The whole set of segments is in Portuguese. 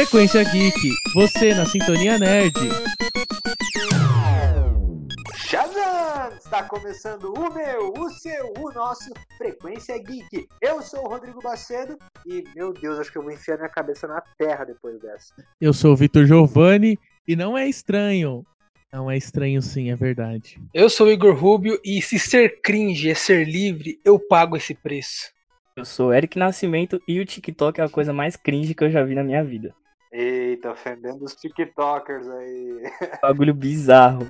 Frequência Geek, você na Sintonia Nerd. Shazam! Está começando o meu, o seu, o nosso Frequência Geek. Eu sou o Rodrigo Bacedo e, meu Deus, acho que eu vou enfiar minha cabeça na terra depois dessa. Eu sou o Vitor Giovanni e não é estranho. Não é estranho sim, é verdade. Eu sou o Igor Rubio e se ser cringe é ser livre, eu pago esse preço. Eu sou Eric Nascimento e o TikTok é a coisa mais cringe que eu já vi na minha vida. Eita, ofendendo os TikTokers aí. Bagulho bizarro.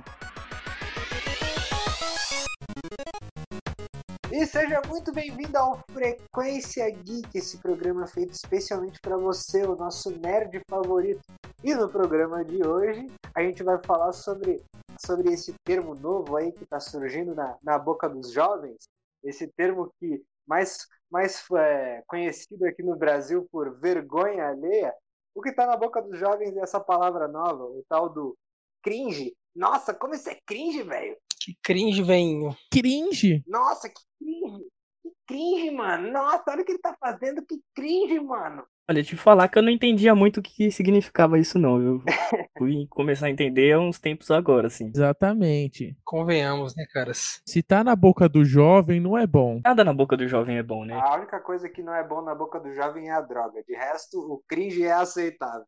E seja muito bem-vindo ao Frequência Geek, esse programa feito especialmente para você, o nosso nerd favorito. E no programa de hoje a gente vai falar sobre, sobre esse termo novo aí que está surgindo na, na boca dos jovens, esse termo que mais, mais é, conhecido aqui no Brasil por vergonha alheia. O que está na boca dos jovens é essa palavra nova, o tal do cringe. Nossa, como isso é cringe, velho! Que cringe, velhinho. Cringe? Nossa, que cringe! Que cringe, mano! Nossa, olha o que ele tá fazendo, que cringe, mano! Olha, te falar que eu não entendia muito o que significava isso, não. Eu fui começar a entender há uns tempos agora, assim. Exatamente. Convenhamos, né, caras? Se tá na boca do jovem, não é bom. Nada na boca do jovem é bom, né? A única coisa que não é bom na boca do jovem é a droga. De resto, o cringe é aceitável.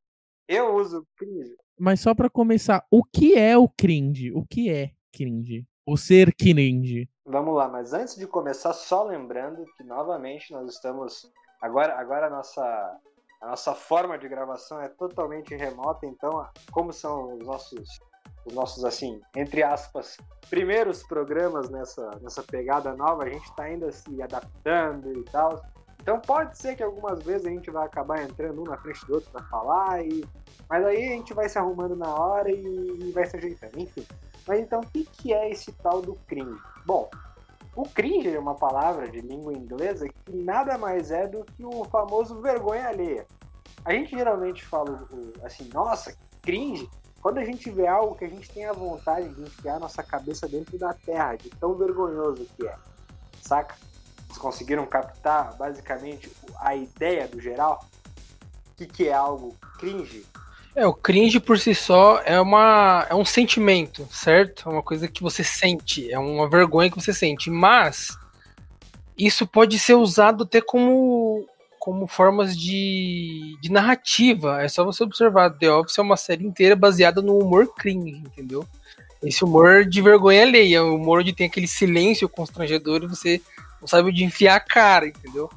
Eu uso cringe. Mas só pra começar, o que é o cringe? O que é cringe? O ser cringe? Vamos lá, mas antes de começar, só lembrando que novamente nós estamos. Agora, agora a nossa, a nossa forma de gravação é totalmente remota, então, como são os nossos, os nossos assim, entre aspas, primeiros programas nessa, nessa pegada nova, a gente está ainda se adaptando e tal. Então pode ser que algumas vezes a gente vai acabar entrando um na frente do outro para falar, e... mas aí a gente vai se arrumando na hora e, e vai se ajeitando, enfim. Mas então, o que, que é esse tal do cringe? Bom, o cringe é uma palavra de língua inglesa que nada mais é do que o famoso vergonha alheia. A gente geralmente fala assim, nossa, cringe, quando a gente vê algo que a gente tem a vontade de enfiar nossa cabeça dentro da terra, de tão vergonhoso que é. Saca? Vocês conseguiram captar basicamente a ideia do geral? O que, que é algo cringe? É, o cringe por si só é, uma, é um sentimento, certo? É uma coisa que você sente, é uma vergonha que você sente. Mas isso pode ser usado até como, como formas de, de narrativa. É só você observar. The Office é uma série inteira baseada no humor cringe, entendeu? Esse humor de vergonha alheia, o humor de tem aquele silêncio constrangedor e você não sabe onde enfiar a cara, entendeu?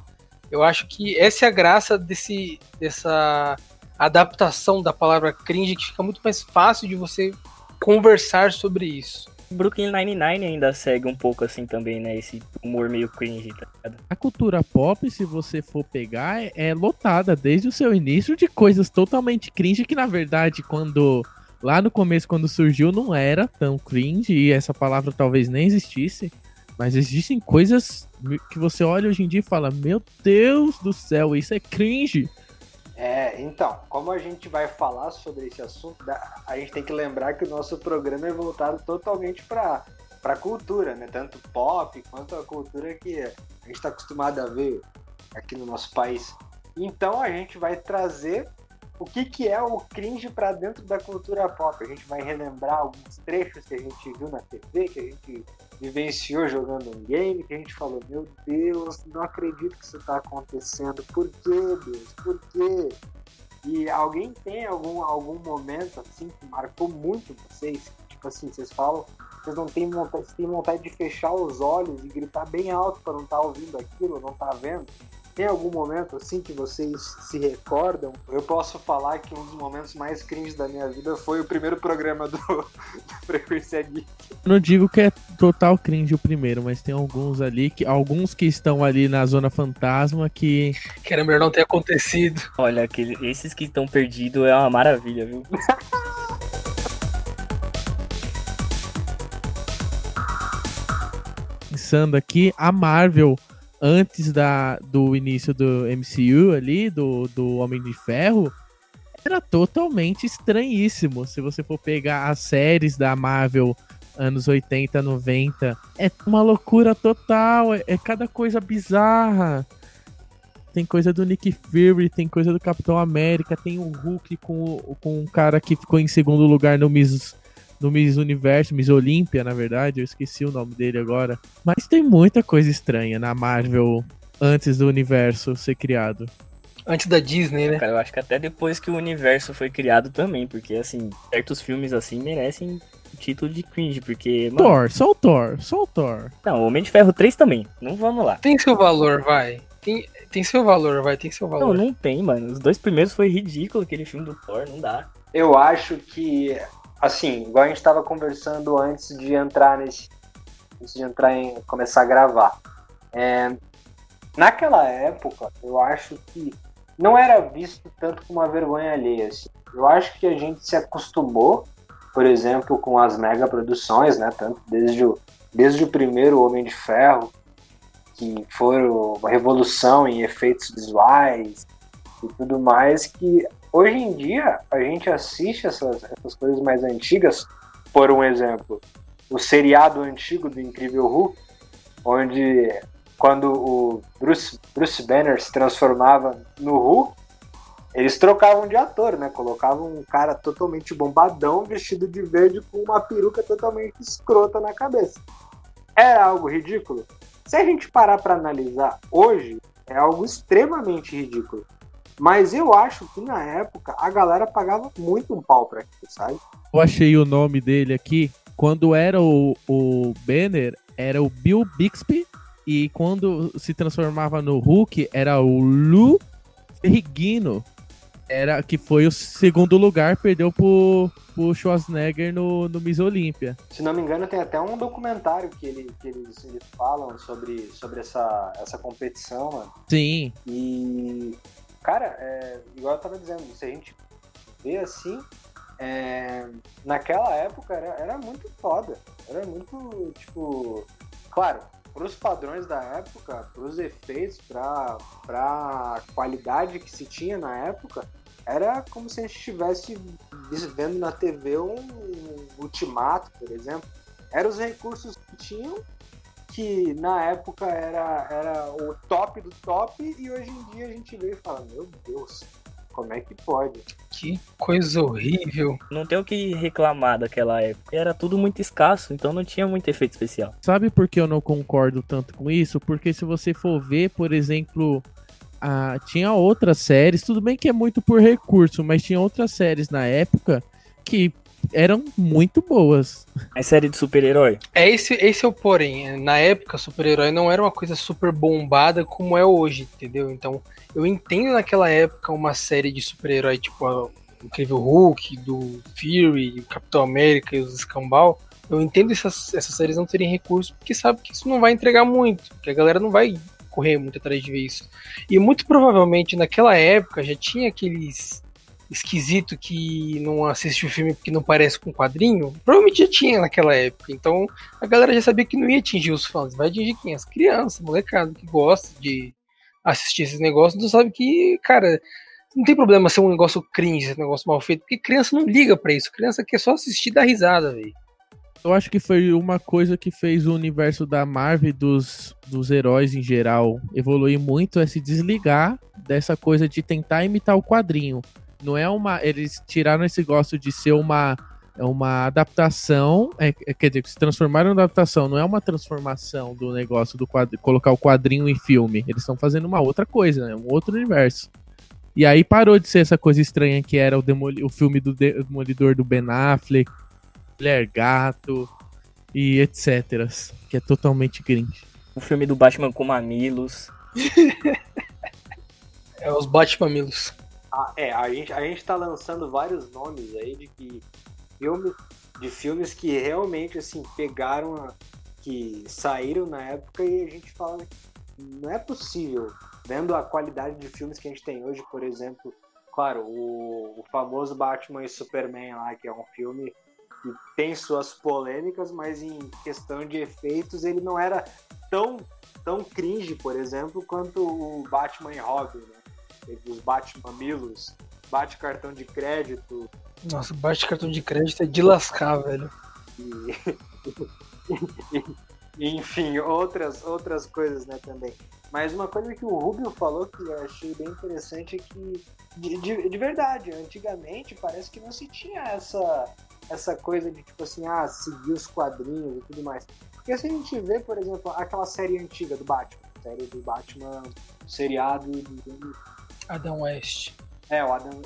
Eu acho que essa é a graça desse, dessa adaptação da palavra cringe que fica muito mais fácil de você conversar sobre isso. Brooklyn Nine-Nine ainda segue um pouco assim também, né? Esse humor meio cringe, tá ligado? A cultura pop, se você for pegar, é, é lotada desde o seu início de coisas totalmente cringe que, na verdade, quando. Lá no começo, quando surgiu, não era tão cringe e essa palavra talvez nem existisse. Mas existem coisas que você olha hoje em dia e fala: Meu Deus do céu, isso é cringe. É, então, como a gente vai falar sobre esse assunto, a gente tem que lembrar que o nosso programa é voltado totalmente para para cultura, né? Tanto pop quanto a cultura que a gente está acostumado a ver aqui no nosso país. Então a gente vai trazer o que, que é o cringe para dentro da cultura pop. A gente vai relembrar alguns trechos que a gente viu na TV, que a gente vivenciou jogando um game, que a gente falou: Meu Deus, não acredito que isso está acontecendo. Por quê, Deus? Por quê? E alguém tem algum, algum momento assim que marcou muito vocês? Tipo assim, vocês falam, vocês não têm vontade, têm vontade de fechar os olhos e gritar bem alto para não estar tá ouvindo aquilo, não estar tá vendo? Tem algum momento assim que vocês se recordam? Eu posso falar que um dos momentos mais cringe da minha vida foi o primeiro programa do, do Frequência Geek. Não digo que é total cringe o primeiro, mas tem alguns ali, que, alguns que estão ali na zona fantasma que. Que era melhor não ter acontecido. Olha, aquele, esses que estão perdidos é uma maravilha, viu? Pensando aqui, a Marvel antes da, do início do MCU ali, do, do Homem de Ferro, era totalmente estranhíssimo. Se você for pegar as séries da Marvel anos 80, 90, é uma loucura total, é, é cada coisa bizarra. tem coisa do Nick Fury, tem coisa do Capitão América, tem o Hulk com, com um cara que ficou em segundo lugar no Miss, no Miss Universo, Miss Olímpia, na verdade, eu esqueci o nome dele agora. Mas tem muita coisa estranha na Marvel antes do universo ser criado. Antes da Disney, né? Cara, eu acho que até depois que o universo foi criado também, porque assim, certos filmes assim merecem o título de cringe, porque, mano, Thor, só o Thor, só o Thor. não, Homem de Ferro 3 também, não vamos lá. Tem seu valor, vai. Tem, tem seu valor, vai, tem seu Não, valor. não tem, mano. Os dois primeiros foi ridículo, aquele filme do Thor, não dá. Eu acho que, assim, igual a gente estava conversando antes de entrar nesse. Antes de entrar em. começar a gravar. É, naquela época, eu acho que não era visto tanto como uma vergonha alheia. Assim. Eu acho que a gente se acostumou, por exemplo, com as mega produções, né? Tanto desde o, desde o primeiro Homem de Ferro, que foram uma revolução em efeitos visuais e tudo mais, que hoje em dia a gente assiste essas, essas coisas mais antigas, por um exemplo, o seriado antigo do Incrível Hulk, onde quando o Bruce, Bruce Banner se transformava no Hulk, eles trocavam de ator, né? Colocavam um cara totalmente bombadão, vestido de verde, com uma peruca totalmente escrota na cabeça. Era algo ridículo? Se a gente parar para analisar hoje, é algo extremamente ridículo. Mas eu acho que na época a galera pagava muito um pau pra aquilo, sabe? Eu achei o nome dele aqui. Quando era o, o Banner, era o Bill Bixby. E quando se transformava no Hulk, era o Lou Ferrigno. Era, que foi o segundo lugar, perdeu pro, pro Schwarzenegger no, no Miss Olímpia. Se não me engano, tem até um documentário que, ele, que eles, eles falam sobre, sobre essa, essa competição, mano. Sim, E, cara, é, igual eu tava dizendo, se a gente vê assim, é, naquela época era, era muito foda. Era muito, tipo. Claro, pros padrões da época, pros efeitos, pra, pra qualidade que se tinha na época, era como se a gente estivesse vendo na TV um ultimato, por exemplo. Eram os recursos que tinham que na época era, era o top do top e hoje em dia a gente vê e fala, meu Deus, como é que pode? Que coisa horrível. Não tem o que reclamar daquela época. Era tudo muito escasso, então não tinha muito efeito especial. Sabe por que eu não concordo tanto com isso? Porque se você for ver, por exemplo, ah, tinha outras séries, tudo bem que é muito por recurso, mas tinha outras séries na época que eram muito boas. A série de super-herói. É esse, esse é o porém. Na época, super-herói não era uma coisa super bombada como é hoje, entendeu? Então, eu entendo naquela época uma série de super-herói tipo a Incrível Hulk, do Fury, Capitão América e os Escambau. Eu entendo essas, essas séries não terem recurso porque sabe que isso não vai entregar muito, porque a galera não vai correr muito atrás de ver isso. E muito provavelmente naquela época já tinha aqueles esquisito que não assiste o filme porque não parece com quadrinho, provavelmente já tinha naquela época. Então a galera já sabia que não ia atingir os fãs, vai atingir quem? As crianças, molecada que gosta de assistir esses negócios, então sabe que, cara, não tem problema ser um negócio cringe, esse negócio mal feito, porque criança não liga pra isso, criança quer só assistir e dar risada, velho. Eu acho que foi uma coisa que fez o universo da Marvel dos, dos heróis em geral evoluir muito é se desligar dessa coisa de tentar imitar o quadrinho. Não é uma. Eles tiraram esse gosto de ser uma, é uma adaptação. É, é, quer dizer, se transformaram em adaptação, não é uma transformação do negócio do quadrinho, colocar o quadrinho em filme. Eles estão fazendo uma outra coisa, né? Um outro universo. E aí parou de ser essa coisa estranha que era o, Demoli o filme do Demolidor do Ben Affleck, Mulher Gato e etc. Que é totalmente cringe. O filme do Batman com mamilos. É os bate-mamilos. Ah, é, a gente, a gente tá lançando vários nomes aí de que filmes, de filmes que realmente assim pegaram, a- que saíram na época e a gente fala não é possível, vendo a qualidade de filmes que a gente tem hoje, por exemplo, claro, o, o famoso Batman e Superman lá, que é um filme que tem suas polêmicas, mas em questão de efeitos ele não era tão tão cringe, por exemplo, quanto o Batman e Robin, né? Os bate-mamilos, bate-cartão de crédito Nossa, bate-cartão de crédito é de lascar, velho. e, enfim, outras, outras coisas, né, também. Mas uma coisa que o Rubio falou que eu achei bem interessante é que, de, de, de verdade, antigamente parece que não se tinha essa, essa coisa de, tipo assim, ah, seguir os quadrinhos e tudo mais. Porque se a gente vê, por exemplo, aquela série antiga do Batman, série do Batman seriado do... Adam West. É, o Adam,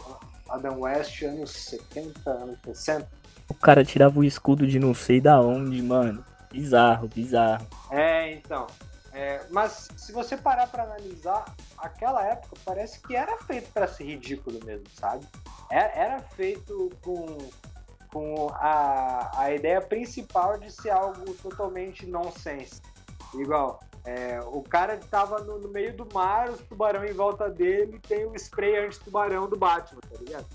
Adam West, anos 70, anos 60. O cara tirava o escudo de não sei da onde, mano. Bizarro, bizarro. É, então. É, mas se você parar para analisar, aquela época parece que era feito para ser ridículo mesmo, sabe? Era, era feito com, com a, a ideia principal de ser algo totalmente nonsense. Igual, é, o cara tava no, no, meio do mar, os tubarão em volta dele tem o spray anti-tubarão do Batman, tá ligado?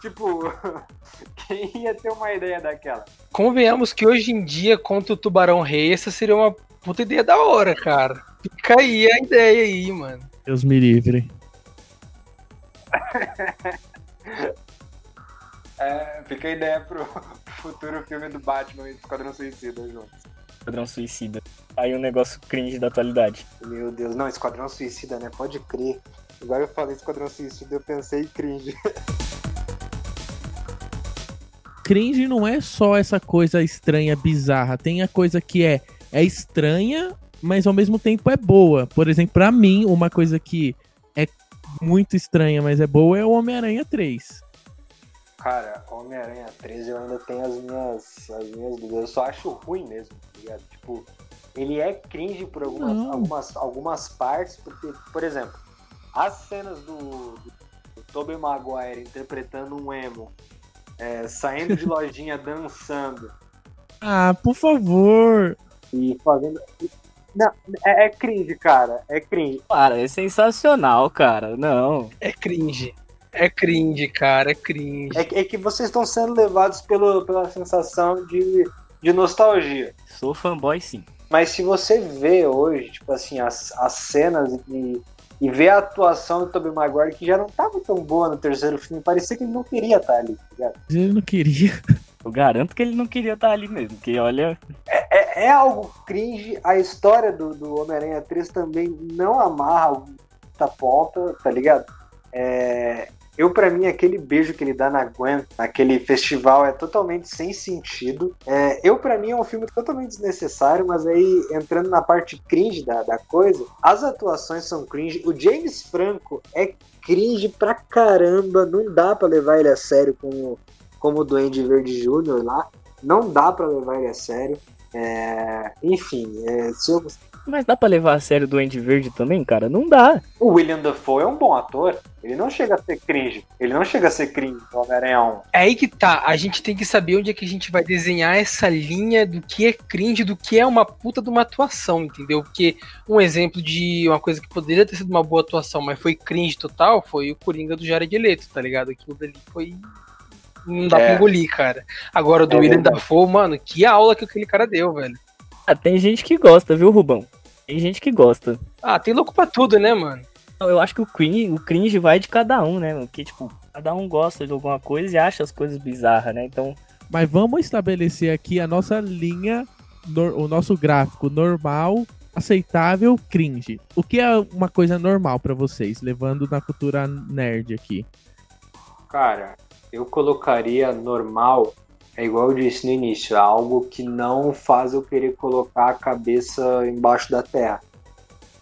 Tipo, quem ia ter uma ideia daquela? Convenhamos que hoje em dia, contra o Tubarão Rei, essa seria uma puta ideia da hora, cara. Fica aí a ideia aí, mano. Deus me livre. é, fica a ideia pro futuro filme do Batman e Esquadrão Suicida juntos. Esquadrão Suicida. Aí um negócio cringe da atualidade. Meu Deus, não, Esquadrão Suicida, né? Pode crer. Agora eu falei Esquadrão Suicida, eu pensei cringe. cringe não é só essa coisa estranha, bizarra. Tem a coisa que é, é estranha, mas ao mesmo tempo é boa. Por exemplo, para mim, uma coisa que é muito estranha, mas é boa é o Homem-Aranha 3. Cara, Homem-Aranha 3 eu ainda tenho as minhas, as minhas dúvidas. Eu só acho ruim mesmo, tá ligado? Tipo, ele é cringe por algumas, algumas, algumas partes, porque, por exemplo, as cenas do, do, do Tobey Maguire interpretando um emo é, saindo de lojinha dançando. Ah, por favor. E fazendo. Não, é, é, cringe, cara. É cringe. Cara, é sensacional, cara. Não. É cringe. É cringe, cara. É cringe. É, é que vocês estão sendo levados pelo, pela sensação de, de nostalgia. Sou fanboy, sim. Mas se você vê hoje, tipo assim, as, as cenas e e ver a atuação do Tobey Maguire, que já não estava tão boa no terceiro filme, parecia que ele não queria estar ali, tá ligado? Ele não queria. Eu garanto que ele não queria estar ali mesmo, que olha. É, é, é algo cringe. A história do, do Homem-Aranha 3 também não amarra muita ponta, tá ligado? É, eu, para mim, aquele beijo que ele dá na Gwen, naquele festival, é totalmente sem sentido. É, eu, para mim, é um filme totalmente desnecessário, mas aí, entrando na parte cringe da, da coisa, as atuações são cringe. O James Franco é cringe pra caramba, não dá para levar ele a sério como, como o Duende Verde Jr. lá. Não dá para levar ele a sério. É, enfim, é, se eu, mas dá pra levar a sério o Duende Verde também, cara? Não dá. O William Dafoe é um bom ator. Ele não chega a ser cringe. Ele não chega a ser cringe do Homem-Aranha 1. É aí que tá. A gente tem que saber onde é que a gente vai desenhar essa linha do que é cringe, do que é uma puta de uma atuação, entendeu? Porque um exemplo de uma coisa que poderia ter sido uma boa atuação, mas foi cringe total, foi o Coringa do Jared Leto, tá ligado? Aquilo dali foi não dá é. pra engolir, cara. Agora, do é William Dafoe, mano, que aula que aquele cara deu, velho. Ah, tem gente que gosta, viu, Rubão? Tem gente que gosta. Ah, tem louco pra tudo, né, mano? Eu acho que o cringe, o cringe vai de cada um, né? Porque, tipo, cada um gosta de alguma coisa e acha as coisas bizarras, né? Então. Mas vamos estabelecer aqui a nossa linha, o nosso gráfico normal, aceitável, cringe. O que é uma coisa normal para vocês, levando na cultura nerd aqui? Cara, eu colocaria normal é igual eu disse no início, é algo que não faz eu querer colocar a cabeça embaixo da terra.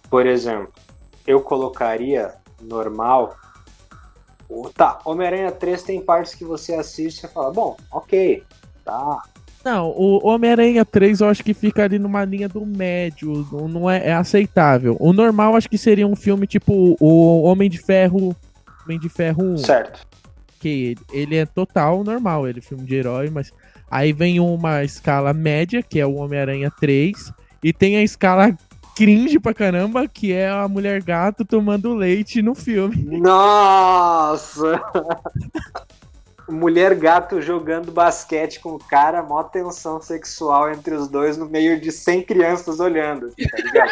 Por exemplo, eu colocaria normal. Tá, Homem-Aranha 3 tem partes que você assiste e fala, bom, ok, tá. Não, o Homem-Aranha 3 eu acho que fica ali numa linha do médio, não é, é aceitável. O normal acho que seria um filme tipo o Homem de Ferro, Homem de Ferro 1. Certo ele, ele é total normal, ele é filme de herói, mas aí vem uma escala média, que é o Homem-Aranha 3, e tem a escala cringe pra caramba, que é a mulher gato tomando leite no filme. Nossa! mulher gato jogando basquete com o cara, mó tensão sexual entre os dois no meio de 100 crianças olhando, assim, tá ligado?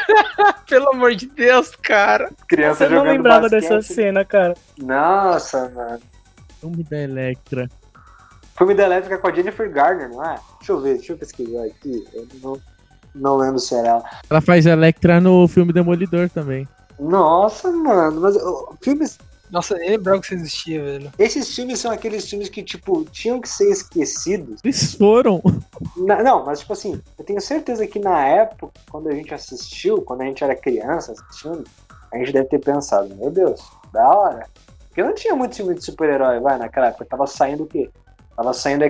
Pelo amor de Deus, cara. Criança Eu não lembrava basquete. dessa cena, cara. Nossa, mano. Filme da Electra. Filme da Electra com a Jennifer Garner, não é? Deixa eu ver, deixa eu pesquisar aqui. Eu não... Não lembro se era ela. Ela faz Electra no filme Demolidor também. Nossa, mano, mas filmes. Nossa, nem lembrava que isso existia, velho. Esses filmes são aqueles filmes que, tipo, tinham que ser esquecidos. Eles foram. Na- não, mas tipo assim, eu tenho certeza que na época, quando a gente assistiu, quando a gente era criança assistindo, a gente deve ter pensado, meu Deus, da hora. Porque não tinha muito filme de super-herói, vai, naquela época. Tava saindo o quê? Tava saindo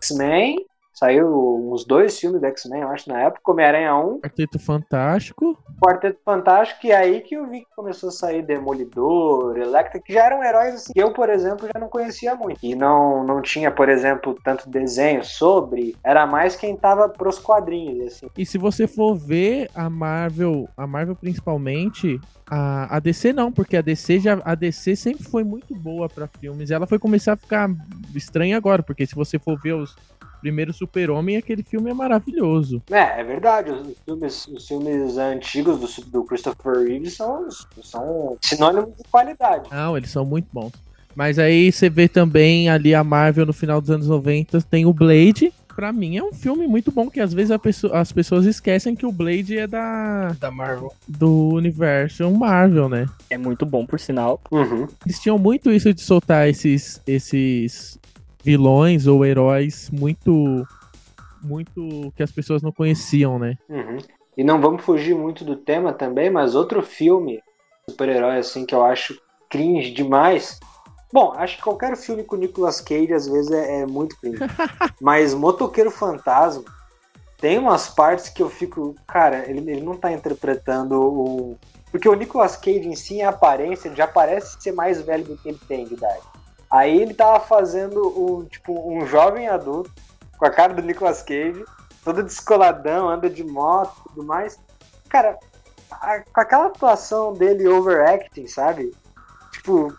X-Men, saiu uns dois filmes do X-Men, eu acho, na época, Homem-Aranha 1, Quarteto Fantástico. Quarteto Fantástico, e aí que eu vi que começou a sair Demolidor, Electra, que já eram heróis assim, que eu, por exemplo, já não conhecia muito. E não, não tinha, por exemplo, tanto desenho sobre, era mais quem tava pros quadrinhos, assim. E se você for ver a Marvel, a Marvel principalmente, a, a DC não, porque a DC já a DC sempre foi muito boa pra filmes. Ela foi começar a ficar estranha agora, porque se você for ver os primeiros Super-Homem, aquele filme é maravilhoso. É, é verdade, os filmes, os filmes antigos do, do Christopher Reeve são, são sinônimos de qualidade. Não, eles são muito bons. Mas aí você vê também ali a Marvel no final dos anos 90, tem o Blade. Pra mim é um filme muito bom, que às vezes a pessoa- as pessoas esquecem que o Blade é da, Da Marvel. do universo Marvel, né? É muito bom, por sinal. Uhum. Eles tinham muito isso de soltar esses, esses vilões ou heróis muito. Muito que as pessoas não conheciam, né? Uhum. E não vamos fugir muito do tema também, mas outro filme super-herói assim que eu acho cringe demais. Bom, acho que qualquer filme com Nicolas Cage às vezes é, é muito cringe. mas Motoqueiro Fantasma tem umas partes que eu fico, cara, ele, ele não tá interpretando o porque o Nicolas Cage em si, em aparência, ele já parece ser mais velho do que ele tem de idade. Aí ele tava fazendo um, tipo, um jovem adulto com a cara do Nicolas Cage, todo descoladão, anda de moto e tudo mais. Cara, a- com aquela atuação dele overacting, sabe? Tipo,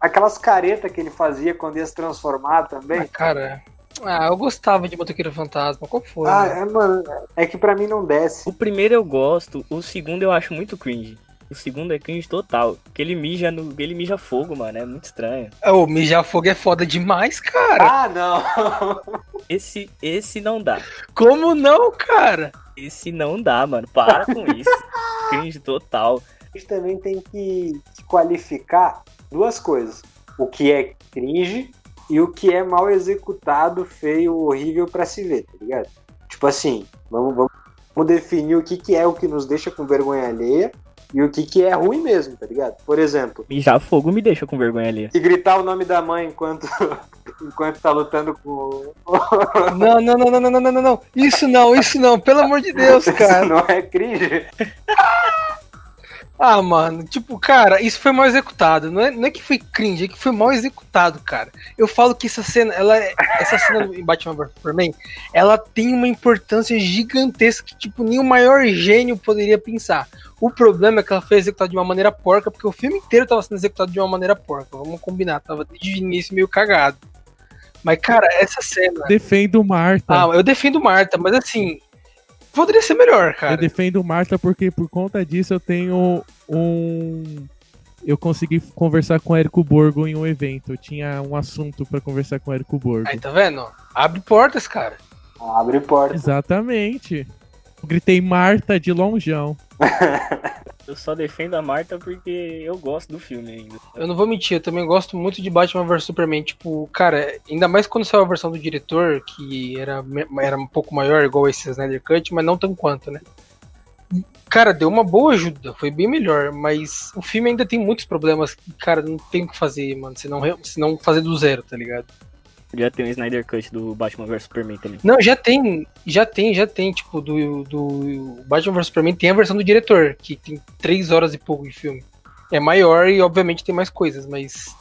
aquelas caretas que ele fazia quando ia se transformar também. Ah, cara. Ah, eu gostava de Motoqueiro Fantasma. Qual foi? Ah, né? é, mano, é que pra mim não desce. O primeiro eu gosto, o segundo eu acho muito cringe. O segundo é cringe total. Porque ele mija no. Ele mija fogo, mano. É muito estranho. O Mijar Fogo é foda demais, cara. Ah, não! Esse, esse não dá. Como não, cara? Esse não dá, mano. Para com isso. cringe total. A gente também tem que qualificar duas coisas: o que é cringe e o que é mal executado, feio, horrível pra se ver, tá ligado? Tipo assim, vamos, vamos, vamos definir o que, que é o que nos deixa com vergonha alheia e o que, que é ruim mesmo, tá ligado? Por exemplo, Mijar fogo me deixa com vergonha ali. e gritar o nome da mãe enquanto, enquanto tá lutando com. Não, não, não, não, não, não, não, não. Isso não, isso não. Pelo amor de Deus, Isso cara. não é cringe? Ah, mano, tipo, cara, isso foi mal executado. Não é, não é que foi cringe, é que foi mal executado, cara. Eu falo que essa cena, ela, é- essa cena do Batman vs Superman, ela tem uma importância gigantesca que, tipo, nem o maior gênio poderia pensar. O problema é que ela foi executada de uma maneira porca, porque o filme inteiro tava sendo executado de uma maneira porca. Vamos combinar, tava de início meio cagado. Mas, cara, essa cena. Defendo Marta. Ah, eu defendo Marta, mas assim. Poderia ser melhor, Eu cara. defendo Marta porque por conta disso eu tenho um. Eu consegui conversar com o Érico Borgo em um evento. Eu tinha um assunto pra conversar com o Érico Borgo. Aí, tá vendo? Abre portas, cara. Abre porta. Exatamente. Eu gritei Marta de longeão. Eu só defendo a Marta porque eu gosto do filme ainda. Eu não vou mentir, eu também gosto muito de Batman vs Superman. Tipo, cara, ainda mais quando saiu a versão do diretor, que era, era um pouco maior, igual esse Snyder Cut, mas não tão quanto, né? Cara, deu uma boa ajuda, foi bem melhor, mas o filme ainda tem muitos problemas que, cara, não tem o que fazer, mano, se não, se não fazer do zero, tá ligado? Já tem um Snyder Cut do Batman vs Superman também. Não, já tem, já tem, já tem, tipo, do, do Batman vs Superman tem a versão do diretor, que tem três horas e pouco de filme. É maior e, obviamente, tem mais coisas, mas.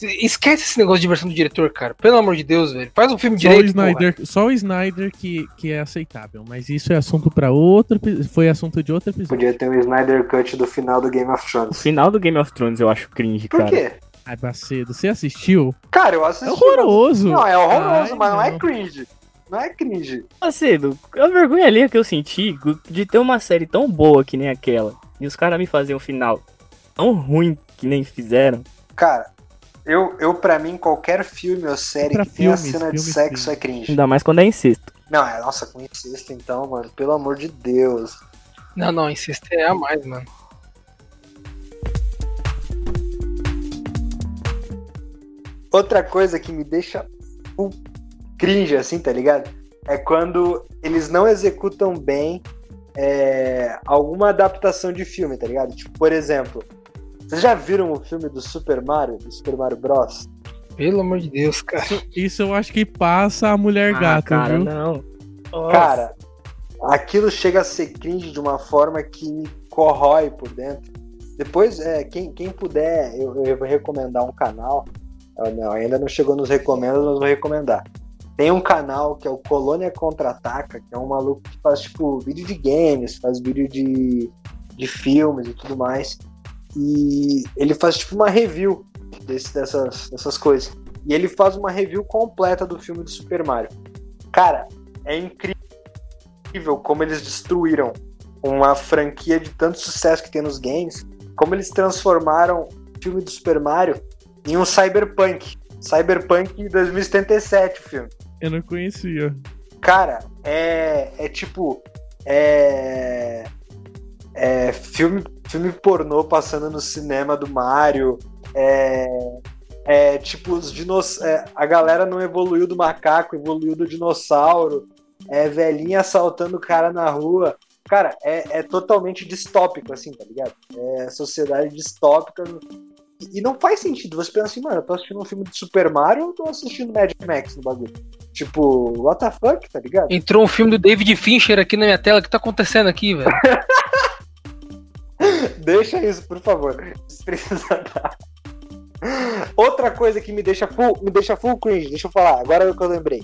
Esquece esse negócio de versão do diretor, cara. Pelo amor de Deus, velho. Faz um filme Só o direito. porra. Snyder, só o Snyder que, que é aceitável. Mas isso é assunto pra outro. Foi assunto de outro episódio. Podia ter um Snyder Cut do final do Game of O Thrones. final do Game of Thrones eu acho cringe, Por cara. quê? Ai, Bacedo, você assistiu? Cara, eu É assisti. horroroso. Não, é horroroso, Ai, mas não é não. cringe. Não é cringe. Macedo, a vergonha ali que eu senti de ter uma série tão boa que nem aquela e os caras me fazerem um final tão ruim que nem fizeram. Cara, Eu, eu, pra mim, qualquer filme ou série Pra que tenha filmes, cena de filmes sexo cringe. é cringe. Ainda mais quando é incesto. Não, é, nossa, com incesto então, mano. Pelo amor de Deus. Não, não, incesto é a mais, mano. Outra coisa que me deixa full cringe, assim, tá ligado? É quando eles não executam bem é, alguma adaptação de filme, tá ligado? Tipo, por exemplo, vocês já viram o filme do Super Mario, do Super Mario Bros? Pelo amor de Deus, cara. Isso, isso eu acho que passa a mulher Ah, gata, cara, viu? não. Nossa. Cara, aquilo chega a ser cringe de uma forma que me corrói por dentro. Depois, é, quem, quem puder, eu, eu vou recomendar um canal. Não, ainda não chegou nos recomendos, mas vou recomendar. Tem um canal que é o Colônia Contra-Ataca, que é um maluco que faz, tipo, vídeo de games, faz vídeo de, de filmes e tudo mais. E ele faz, tipo, uma review desse, dessas, dessas coisas. E ele faz uma review completa do filme do Super Mario. Cara, é incrível como eles destruíram uma franquia de tanto sucesso que tem nos games, como eles transformaram o filme do Super Mario em um cyberpunk. Cyberpunk 2077 o filme. Eu não conhecia. Cara, é, é tipo. É, é filme, filme pornô passando no cinema do Mario. É, é tipo, os dinoss... é, a galera não evoluiu do macaco, evoluiu do dinossauro. É velhinha assaltando o cara na rua. Cara, é, é totalmente distópico, assim, tá ligado? É sociedade distópica. E, não faz sentido. Você pensa assim, mano, eu tô assistindo um filme de Super Mario ou tô assistindo Mad Max no bagulho? Tipo, what the fuck, tá ligado? Entrou um filme do David Fincher aqui na minha tela. O que tá acontecendo aqui, velho? Deixa isso, por favor. Isso precisa dar. Outra coisa que me deixa full, me deixa full cringe, deixa eu falar, agora é o que eu lembrei.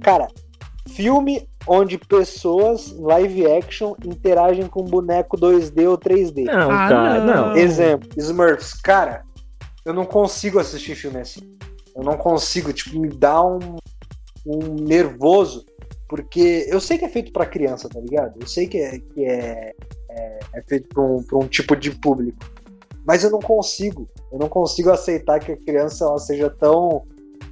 Cara, filme onde pessoas em live action interagem com boneco 2D ou 3D. Não, Ah, cara, não. não. Exemplo, Smurfs. Cara, eu não consigo assistir filme assim. Eu não consigo, tipo, me dá um, um nervoso, porque eu sei que é feito pra criança, tá ligado? Eu sei que é, que é, é, é feito pra um, pra um tipo de público. Mas eu não consigo. Eu não consigo aceitar que a criança ela seja tão,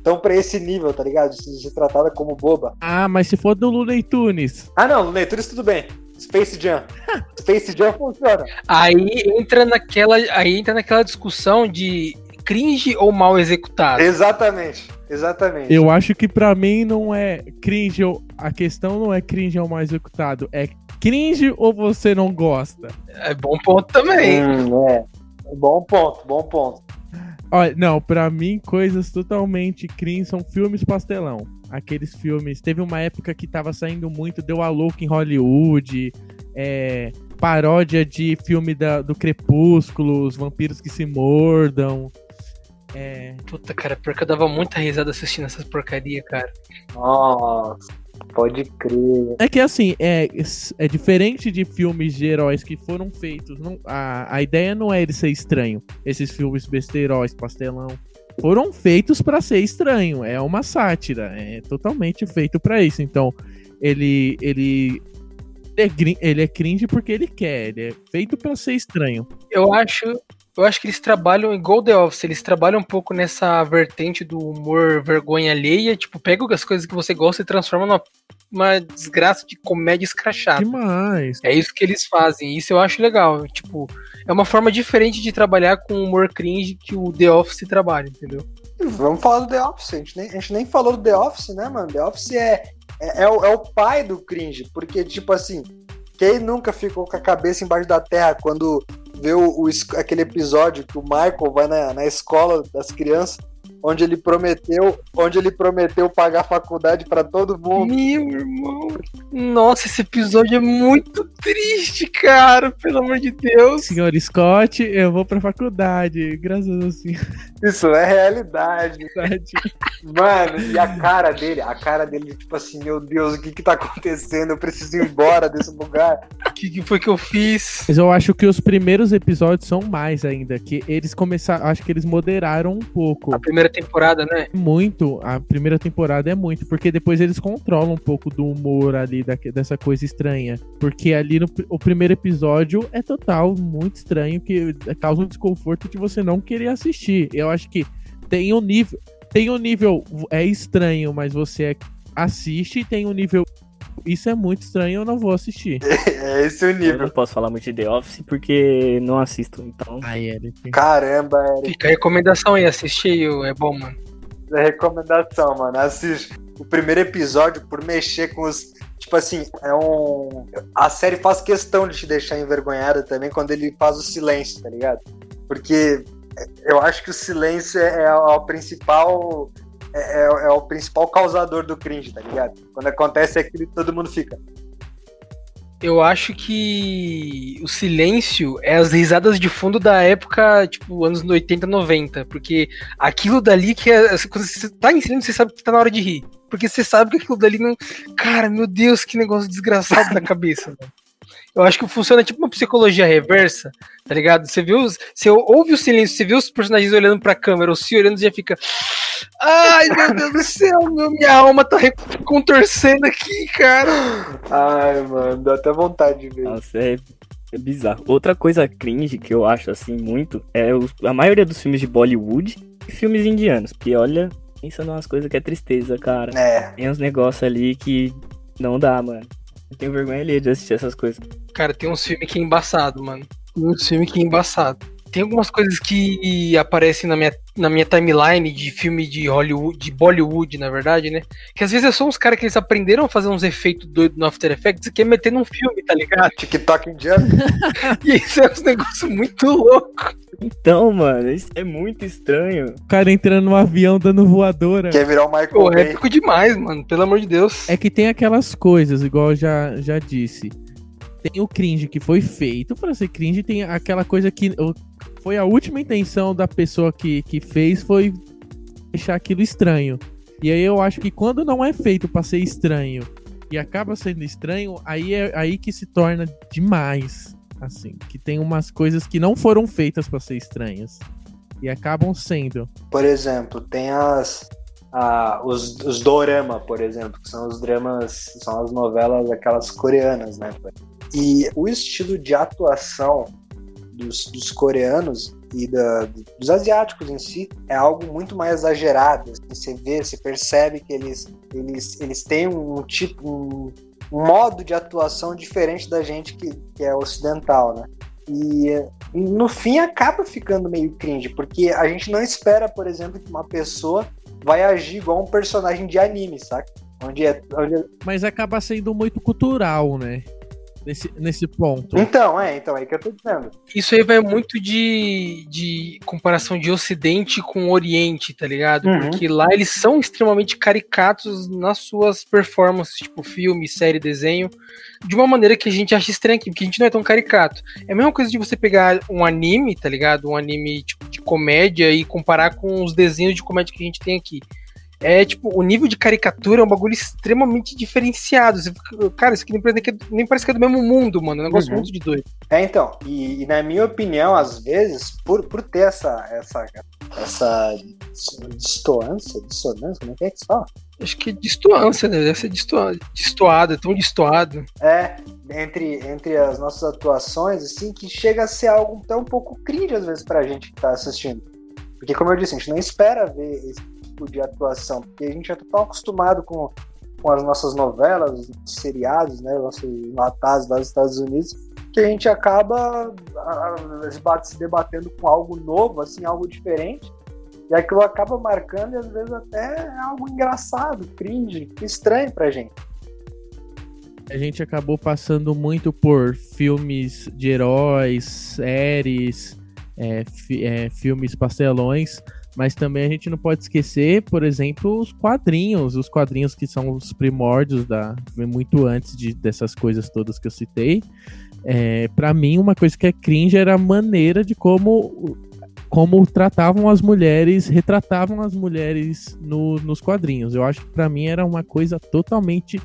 tão pra esse nível, tá ligado? De ser tratada como boba. Ah, mas se for do Looney Tunes. Ah, não, Looney Tunes tudo bem. Space Jam. Space Jam funciona. Aí entra naquela, aí entra naquela discussão de cringe ou mal executado. Exatamente. Exatamente. Eu acho que pra mim não é cringe. ou- A questão não é cringe ou mal executado. É cringe ou você não gosta? É bom ponto também. Hum, é. Bom ponto, bom ponto. Olha, não, pra mim, coisas totalmente cringe são filmes pastelão. Aqueles filmes. Teve uma época que tava saindo muito, deu a louca em Hollywood. É, paródia de filme da- do Crepúsculo, os vampiros que se mordam. É, Puta, cara, pior que eu dava muita risada assistindo essas porcaria, cara. Nossa, pode crer. É que assim, é, é diferente de filmes de heróis que foram feitos. Não, a, a ideia não é ele ser estranho. Esses filmes besteiróis, pastelão. Foram feitos pra ser estranho. É uma sátira. É totalmente feito pra isso. Então, ele. ele é, grin- ele é cringe porque ele quer. Ele é feito pra ser estranho. Eu acho, eu acho que eles trabalham igual The Office, eles trabalham um pouco nessa vertente do humor vergonha alheia, tipo, pega as coisas que você gosta e transforma numa uma desgraça de comédia escrachada. Demais. É isso que eles fazem, isso eu acho legal. Tipo, é uma forma diferente de trabalhar com humor cringe que o The Office trabalha, entendeu? Vamos falar do The Office. A gente nem, a gente nem falou do The Office, né, mano? The Office é, é, é o, é o pai do cringe. Porque, tipo assim, quem nunca ficou com a cabeça embaixo da terra quando vê o, o aquele episódio que o Michael vai na, na escola das crianças, onde ele prometeu, onde ele prometeu pagar faculdade pra todo mundo. Meu irmão. Nossa, esse episódio é muito triste, cara. Pelo amor de Deus. Senhor Scott, eu vou pra faculdade. Graças a Deus, Isso é realidade. Mano, e a cara dele, a cara dele, tipo assim, meu Deus, o que que tá acontecendo? Eu preciso ir embora desse lugar. O que, que foi que eu fiz? Mas eu acho que os primeiros episódios são mais ainda, que eles começaram, acho que eles moderaram um pouco. A primeira temporada, né? Muito, a primeira temporada é muito, porque depois eles controlam um pouco do humor ali, da- dessa coisa estranha. Porque ali no o primeiro episódio é total, muito estranho, que causa um desconforto de você não querer assistir. Eu acho que tem um nível. Tem um nível. É estranho, mas você assiste e tem um nível. Isso é muito estranho, eu não vou assistir. É esse o Eu nível. não posso falar muito de The Office porque não assisto, então. Ai, Eric. Caramba, é Fica a recomendação aí, assiste aí, é bom, mano. é recomendação, mano. Assiste o primeiro episódio por mexer com os. Tipo assim, é um. A série faz questão de te deixar envergonhada também quando ele faz o silêncio, tá ligado? Porque eu acho que o silêncio é, é o principal. É, é- é o principal causador do cringe, tá ligado? Quando acontece aquilo, todo mundo fica. Eu acho que o silêncio é as risadas de fundo da época, tipo, anos 80, 90. Porque aquilo dali que é. Quando você tá em silêncio, você sabe que tá na hora de rir. Porque você sabe que aquilo dali não. Cara, meu Deus, que negócio desgraçado na cabeça, velho. Eu acho que funciona tipo uma psicologia reversa, tá ligado? Você viu, você ouve o silêncio, você vê os personagens olhando pra câmera, ou se olhando, você já fica. Ai, meu Deus do céu, meu, minha alma tá contorcendo aqui, cara. Ai, mano, dá até vontade de ver. Nossa, é, é bizarro. Outra coisa cringe que eu acho assim muito é os- a maioria dos filmes de Bollywood e filmes indianos. Porque olha, pensando umas coisas que é tristeza, cara. É, Tem uns negócios ali que não dá, mano. Eu tenho vergonha ali de assistir essas coisas. Cara, tem uns filmes que é embaçado, mano. Tem uns filmes que é embaçado. Tem algumas coisas que aparecem na minha, na minha timeline de filme de Hollywood, de Bollywood, na verdade, né? Que às vezes são uns caras que eles aprenderam a fazer uns efeitos doidos no After Effects e quer meter num filme, tá ligado? TikTok indiano. E isso é uns negócios muito loucos. Então, mano, isso é muito estranho. O cara entrando no avião dando voadora. Quer virar o Michael Pô, é épico demais, mano. Pelo amor de Deus. É que tem aquelas coisas, igual eu já, já disse. Tem o cringe que foi feito pra ser cringe, tem aquela coisa que foi a última intenção da pessoa que, que fez foi deixar aquilo estranho. E aí eu acho que quando não é feito pra ser estranho e acaba sendo estranho, aí é aí que se torna demais. Assim, que tem umas coisas que não foram feitas pra ser estranhas e acabam sendo. Por exemplo, tem as. a- os, os dorama, por exemplo, que são os dramas, são as novelas aquelas coreanas, né? E o estilo de atuação dos, dos coreanos e da- dos asiáticos em si é algo muito mais exagerado. assim, você vê, você percebe que eles, eles, eles têm um tipo, um, um modo de atuação diferente da gente que, que é ocidental, né? E no fim acaba ficando meio cringe, porque a gente não espera, por exemplo, que uma pessoa vai agir igual um personagem de anime, saca? Onde é, onde é- Mas acaba sendo muito cultural, né? Nesse, nesse ponto. Então, é, então, é que eu tô dizendo. Isso aí vai muito de, de comparação de Ocidente com Oriente, tá ligado? Uhum. Porque lá eles são extremamente caricatos nas suas performances, tipo filme, série, desenho, de uma maneira que a gente acha estranha aqui, porque a gente não é tão caricato. É a mesma coisa de você pegar um anime, tá ligado? Um anime tipo, de comédia e comparar com os desenhos de comédia que a gente tem aqui. É tipo, o nível de caricatura é um bagulho extremamente diferenciado. Você fica, cara, isso aqui nem parece que é, nem parece que é do mesmo mundo, mano. É um negócio Uhum. muito de doido. É, então, e, e na minha opinião, às vezes, por, por ter essa, essa, essa distoância, dissonância, como é que é que se fala? Acho que é distoância, né? Deve ser distoa- destoado, é tão destoado. É, entre, entre as nossas atuações, assim, que chega a ser algo até um pouco cringe, às vezes, pra gente que tá assistindo. Porque, como eu disse, a gente não espera ver esse tipo de atuação, porque a gente já tá tão acostumado com, com as nossas novelas, os seriados, né, nossos enlatados lá dos Estados Unidos, que a gente acaba se debatendo com algo novo, assim, algo diferente, e aquilo acaba marcando e às vezes até é algo engraçado, cringe, estranho pra gente. A gente acabou passando muito por filmes de heróis, séries, é, fi- é, filmes pastelões, mas também a gente não pode esquecer, por exemplo, os quadrinhos, os quadrinhos que são os primórdios da muito antes de, dessas coisas todas que eu citei. É, para mim, uma coisa que é cringe era a maneira de como como tratavam as mulheres, retratavam as mulheres no- nos quadrinhos. Eu acho que pra mim era uma coisa totalmente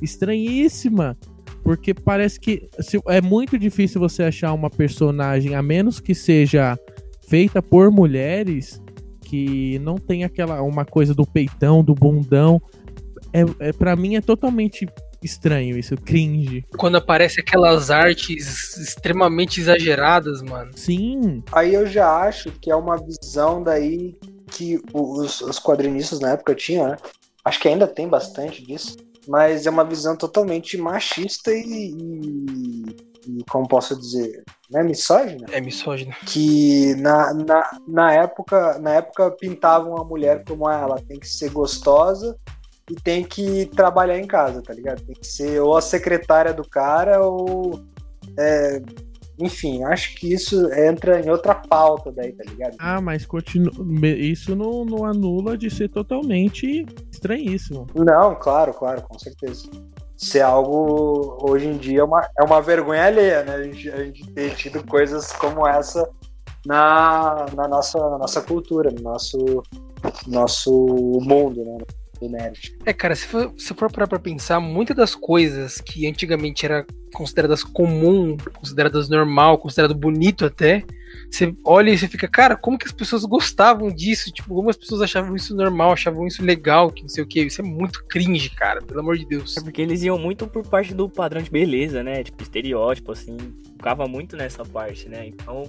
estranhíssima. Porque parece que se- é muito difícil você achar uma personagem, a menos que seja feita por mulheres, que não tem aquela uma coisa do peitão, do bundão. É, é, para mim é totalmente estranho isso, cringe. Quando aparece aquelas artes extremamente exageradas, mano. Sim, Aí eu já acho que é uma visão daí que os, os quadrinistas na época tinham, né? Acho que ainda tem bastante disso, mas é uma visão totalmente machista e, e, e como posso dizer, não é misógina? É misógina. Que na, na, na, época, na época pintavam a mulher como ah, ela tem que ser gostosa e tem que trabalhar em casa, tá ligado? Tem que ser ou a secretária do cara ou. É, enfim, acho que isso entra em outra pauta daí, tá ligado? Ah, mas continu... isso não, não anula de ser totalmente estranhíssimo. Não, claro, claro, com certeza. Ser algo hoje em dia é uma, é uma vergonha alheia, né? A gente, a gente ter tido coisas como essa na, na, nossa, na nossa cultura, no nosso, nosso mundo, né? Do nerd. É, cara, se for, se for parar pra pensar, muitas das coisas que antigamente eram consideradas comum, consideradas normal, considerado bonito até, você olha e você fica, cara, como que as pessoas gostavam disso? Tipo, como as pessoas achavam isso normal, achavam isso legal, que não sei o que. Isso é muito cringe, cara, pelo amor de Deus. É porque eles iam muito por parte do padrão de beleza, né? Tipo, estereótipo, assim. Ficava muito nessa parte, né? Então,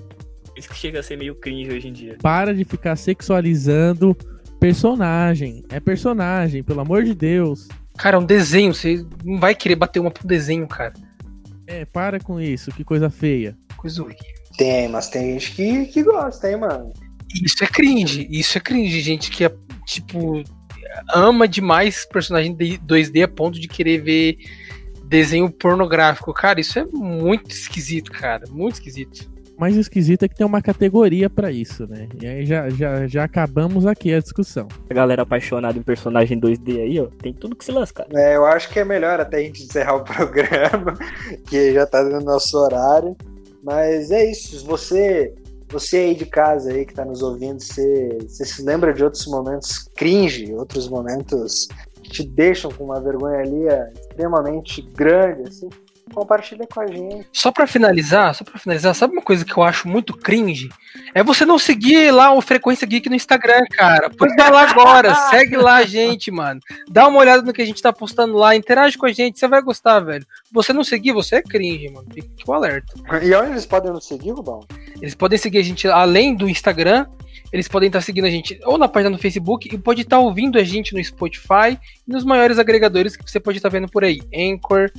isso que chega a ser meio cringe hoje em dia. Para de ficar sexualizando Personagem. É personagem, pelo amor de Deus. Cara, é um desenho. Você não vai querer bater uma pro desenho, cara. É, para com isso. Que coisa feia. Coisa horrível. Tem, mas tem gente que, que gosta, hein, mano. Isso é cringe. Isso é cringe. Gente que é, tipo, ama demais personagem 2D a ponto de querer ver desenho pornográfico. Cara, isso é muito esquisito, cara. Muito esquisito mais esquisito é que tem uma categoria para isso, né? E aí já, já, já acabamos aqui a discussão. A galera apaixonada em personagem 2D aí, ó, tem tudo que se lascar. É, eu acho que é melhor até a gente encerrar o programa, que já tá dando nosso horário. Mas é isso, você você aí de casa aí que tá nos ouvindo, você, você se lembra de outros momentos cringe, outros momentos que te deixam com uma vergonha ali é, extremamente grande, assim? Compartilha com a gente. Só para finalizar, só para finalizar, sabe uma coisa que eu acho muito cringe? É você não seguir lá o Frequência Geek no Instagram, cara. Pois vai lá agora, segue lá a gente, mano. Dá uma olhada no que a gente tá postando lá, interage com a gente, você vai gostar, velho. Você não seguir, você é cringe, mano. Fica o alerta. E onde eles podem nos seguir, Rubão? Eles podem seguir a gente além do Instagram, eles podem estar seguindo a gente ou na página do Facebook e pode estar ouvindo a gente no Spotify e nos maiores agregadores que você pode estar vendo por aí. Anchor,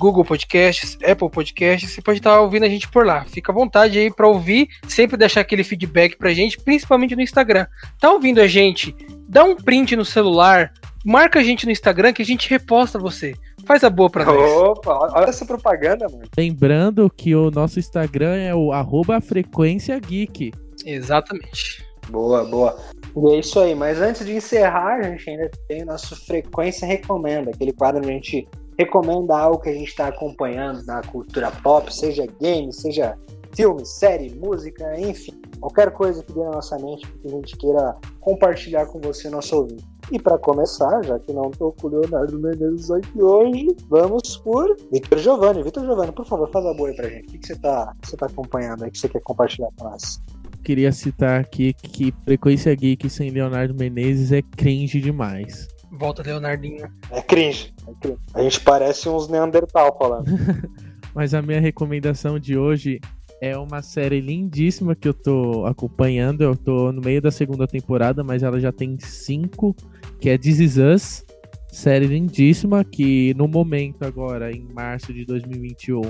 Google Podcasts, Apple Podcasts, você pode estar ouvindo a gente por lá. Fica à vontade aí para ouvir, sempre deixar aquele feedback pra gente, principalmente no Instagram. Tá ouvindo a gente? Dá um print no celular, marca a gente no Instagram que a gente reposta você. Faz a boa pra nós. Opa, olha essa propaganda, mano. Lembrando que o nosso Instagram é o arroba frequência geek. Exatamente. Boa, boa. E é isso aí, mas antes de encerrar, a gente ainda tem o nosso Frequência Recomenda, aquele quadro onde a gente recomenda algo que a gente está acompanhando na cultura pop, seja game, seja filme, série, música, enfim, qualquer coisa que dê na nossa mente que a gente queira compartilhar com você, nosso ouvinte. E para começar, já que não estou com o Leonardo Menezes aqui hoje, vamos por Vitor Giovanni. Vitor Giovanni, por favor, faz a boa aí pra gente. O que, você está você tá acompanhando aí que você quer compartilhar com nós? Queria citar aqui que Frequência Geek sem Leonardo Menezes é cringe demais. Volta, Leonardinho. É cringe. É cringe. A gente parece uns Neandertal falando. Mas a minha recomendação de hoje é uma série lindíssima que eu tô acompanhando. Eu tô no meio da segunda temporada, mas ela já tem cinco, que é This Is Us. Série lindíssima que no momento agora, em março de 2021,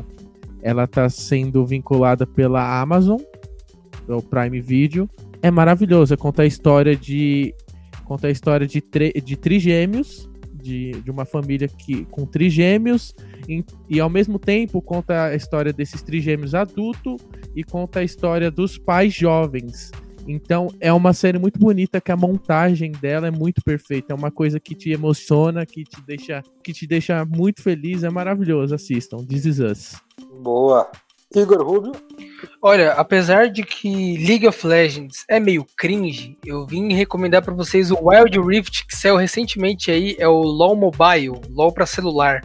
ela tá sendo vinculada pela Amazon, o Prime Video. É maravilhoso, conta a história de Conta a história de, de trigêmeos, de, de uma família que, com trigêmeos, e, e ao mesmo tempo conta a história desses trigêmeos adulto e conta a história dos pais jovens. Então é uma série muito bonita que a montagem dela é muito perfeita, é uma coisa que te emociona, que te deixa, que te deixa muito feliz, é maravilhoso. Assistam, This Is Us. Boa. Igor Rubio. Olha, apesar de que League of Legends é meio cringe, eu vim recomendar para vocês o Wild Rift que saiu recentemente aí, é o LoL Mobile, LoL para celular.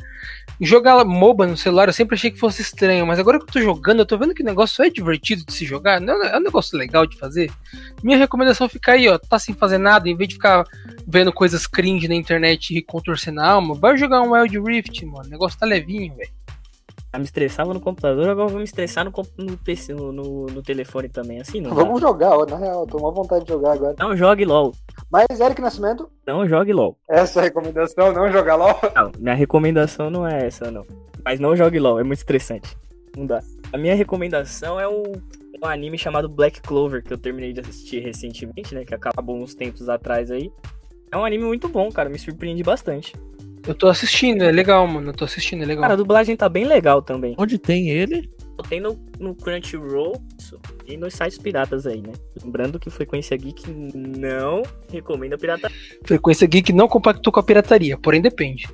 Jogar MOBA no celular eu sempre achei que fosse estranho, mas agora que eu tô jogando, eu tô vendo que o negócio é divertido de se jogar, é um negócio legal de fazer. Minha recomendação fica aí, ó, tá sem fazer nada, em vez de ficar vendo coisas cringe na internet e contorcendo a alma, vai jogar um Wild Rift, mano, o negócio tá levinho, velho. Me estressava no computador, agora eu vou me estressar no, no PC, no, no, no telefone também, assim não. dá. Vamos jogar, ó, na real, tô com vontade de jogar agora. Não jogue LOL. Mas, Eric Nascimento, Não jogue LOL. essa é a recomendação, não jogar LOL. Não, minha recomendação não é essa, não. Mas não jogue LOL, é muito estressante. Não dá. A minha recomendação é um, um anime chamado Black Clover, que eu terminei de assistir recentemente, né? Que acabou uns tempos atrás aí. É um anime muito bom, cara. Me surpreende bastante. Eu tô assistindo, é legal, mano. Eu tô assistindo, é legal. Cara, a dublagem tá bem legal também. Onde tem ele? Tem no, no Crunchyroll isso, e nos sites piratas aí, né? Lembrando que Frequência Geek não recomenda pirata. Frequência Geek não compactou com a pirataria, porém depende.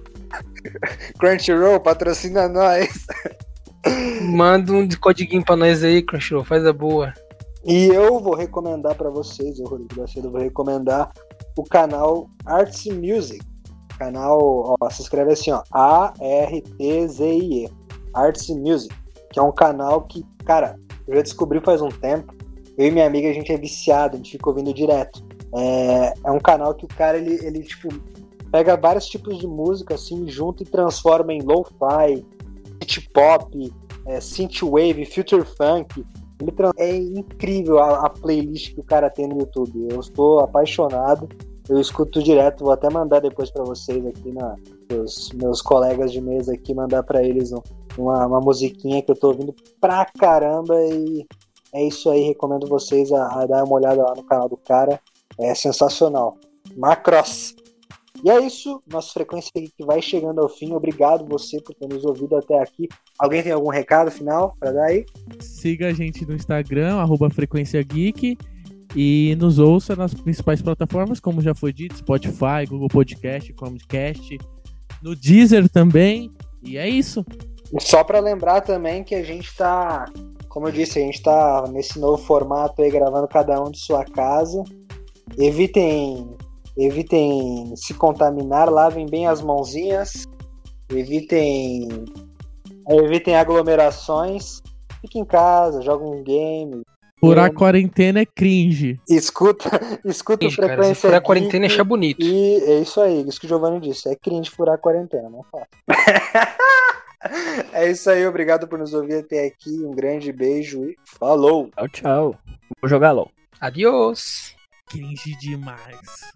Crunchyroll, patrocina nós. Manda um codiguinho pra nós aí, Crunchyroll, faz a boa. E eu vou recomendar pra vocês, eu, Rodrigo Lacedo, vou recomendar o canal Arts Music. Canal, ó, se escreve assim, ó, A-R-T-Z-I-E. Arts Music. Que é um canal que, cara, eu já descobri faz um tempo. Eu e minha amiga, a gente é viciado, a gente fica ouvindo direto. É, é um canal que o cara, ele, ele, tipo, pega vários tipos de música, assim, junto e transforma em lo-fi, hip pop, é, synthwave, future funk. É incrível a, a playlist que o cara tem no YouTube. Eu estou apaixonado. Eu escuto direto. Vou até mandar depois para vocês aqui na os meus colegas de mesa aqui mandar para eles um- uma, uma musiquinha que eu tô ouvindo pra caramba e é isso aí. Recomendo vocês a, a dar uma olhada lá no canal do cara. É sensacional. Macross. E é isso, nossa frequência que vai chegando ao fim. Obrigado você por ter nos ouvido até aqui. Alguém tem algum recado final para dar aí? Siga a gente no Instagram, arroba Frequência Geek. E nos ouça nas principais plataformas, como já foi dito, Spotify, Google Podcast, Chromecast, no Deezer também. E é isso. Só para lembrar também que a gente tá, como eu disse, a gente tá nesse novo formato aí gravando cada um de sua casa. Evitem, evitem se contaminar, lavem bem as mãozinhas, evitem, evitem aglomerações. Fique em casa, joga um game, Furar é... quarentena é cringe. Escuta, escuta cringe, frequência. Cara, se furar é quarentena é bonito. E é isso aí, isso que o Giovanni disse. É cringe furar quarentena, não faça. é isso aí, obrigado por nos ouvir até aqui. Um grande beijo e falou. Tchau, tchau. Vou jogar LOL. Adiós. Cringe demais.